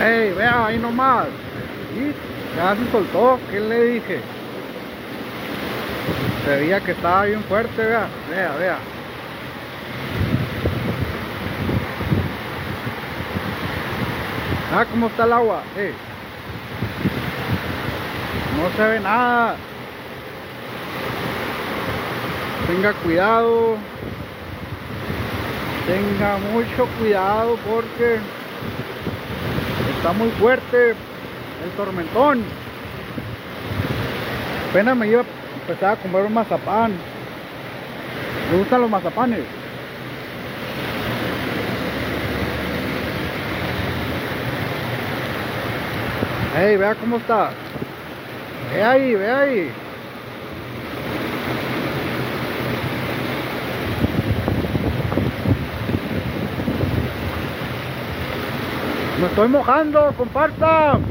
Ey, vea, ahí nomás. Y ya se soltó, ¿qué le dije? Se veía que estaba bien fuerte, vea, vea, vea. Ah, cómo está el agua, eh. No se ve nada. Tenga cuidado. Tenga mucho cuidado porque está muy fuerte el tormentón. Apenas me iba a empezar a comer un mazapán. Me gustan los mazapanes. Hey, vea cómo está. Ve ahí, ve ahí. Me estoy mojando, compartan.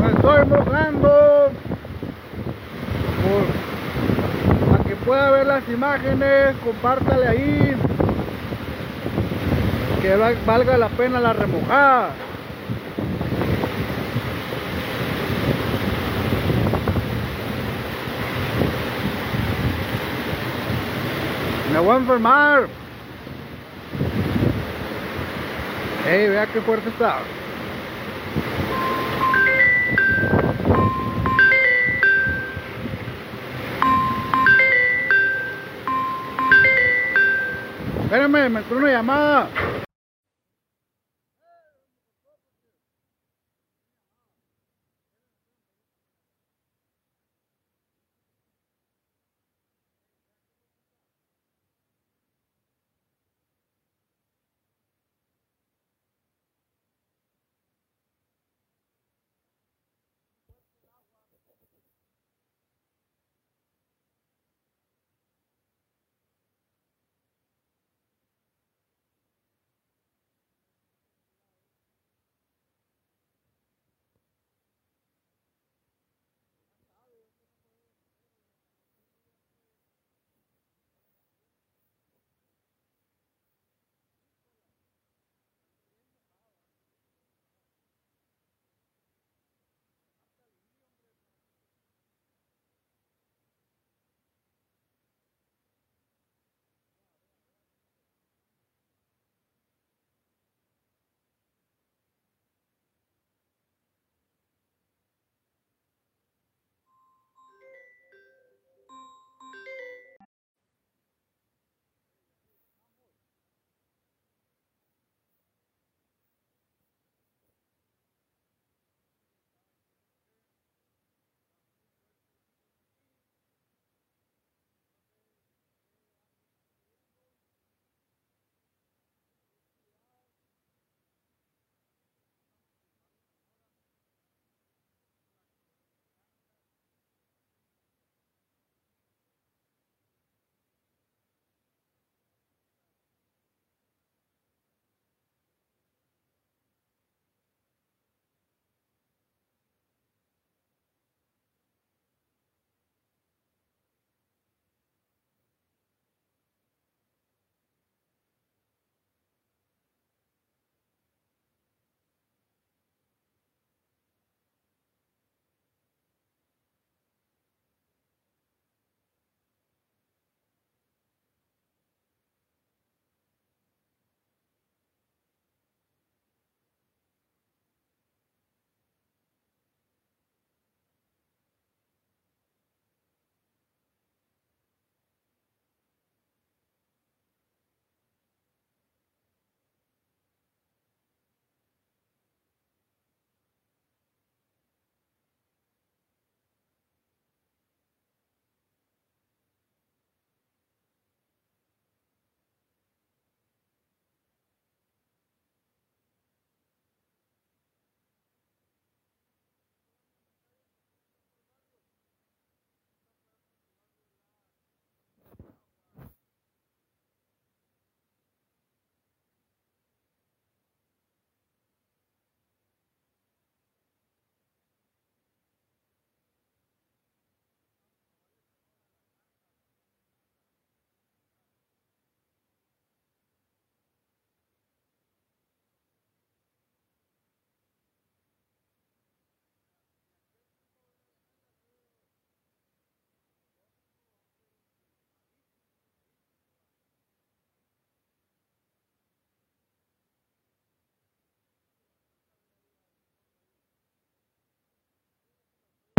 Me estoy mojando. Para que pueda ver las imágenes, compártale ahí. Que val- valga la pena la remojada. Me voy a enfermar. Ey, vea qué fuerte está. Espérame, me entró una llamada.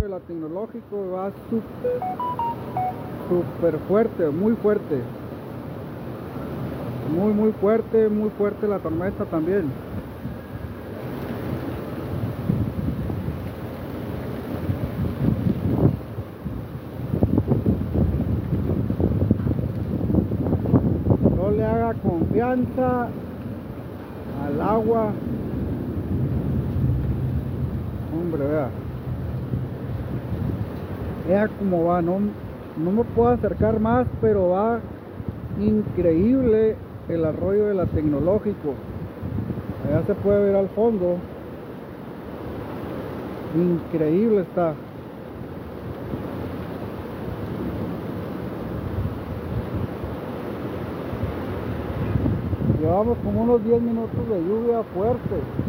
La tecnológico va súper fuerte, muy fuerte. Muy, muy fuerte, muy fuerte la tormenta también. No le haga confianza al agua. Hombre, vea. Vea cómo va, no, no me puedo acercar más, pero va increíble el arroyo de la tecnológico. Allá se puede ver al fondo. Increíble está. Llevamos como unos 10 minutos de lluvia fuerte.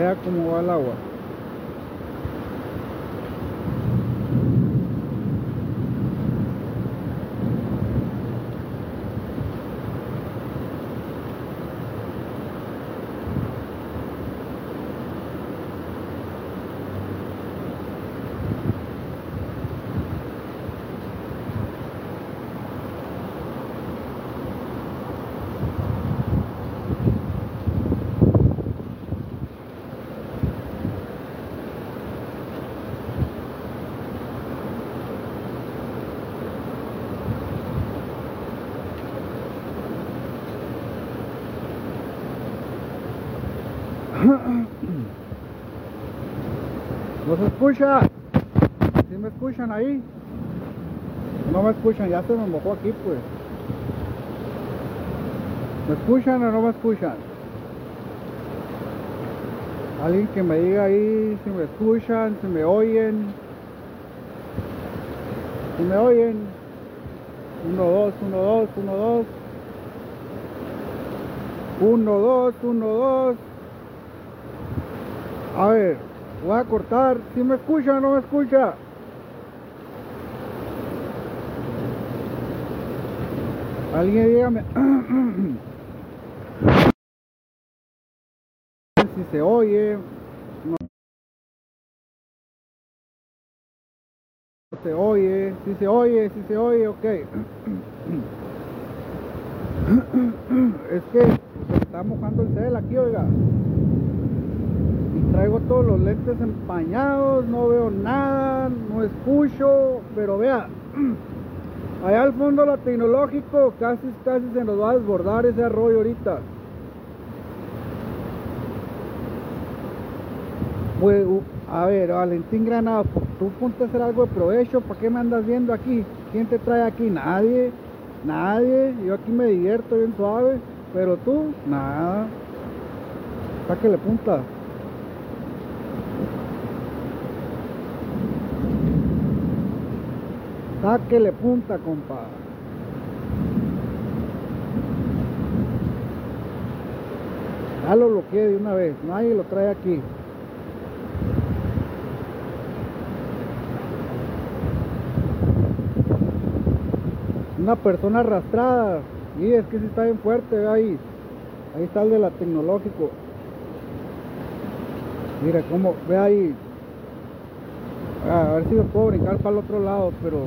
Vea cómo va el agua. ¿No se escucha? ¿Sí me escuchan ahí? No me escuchan, ya se me mojó aquí pues. ¿Me escuchan o no me escuchan? Alguien que me diga ahí si me escuchan, si me oyen. Si me oyen. Uno, dos, uno, dos, uno, dos. Uno, dos, uno, dos. A ver, voy a cortar. Si me escucha o no me escucha. Alguien dígame. si se oye. No se oye. Si se oye, si se oye, ok. Es que está mojando el cel aquí, oiga. Y traigo todos los lentes empañados, no veo nada, no escucho, pero vea, allá al fondo la tecnológico casi casi se nos va a desbordar ese arroyo ahorita. Pues, a ver, Valentín Granado, tú ponte a hacer algo de provecho, ¿para qué me andas viendo aquí? ¿Quién te trae aquí? Nadie, nadie, yo aquí me divierto bien suave, pero tú, nada. Sáquele punta. Sáquele punta, compa. Ya lo bloqueé de una vez, nadie lo trae aquí. Una persona arrastrada. Y es que si está bien fuerte, ahí. Ahí está el de la tecnológico. Mira cómo, ve ahí. A ver si lo puedo brincar para el otro lado, pero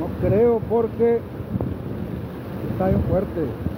no creo porque está bien fuerte.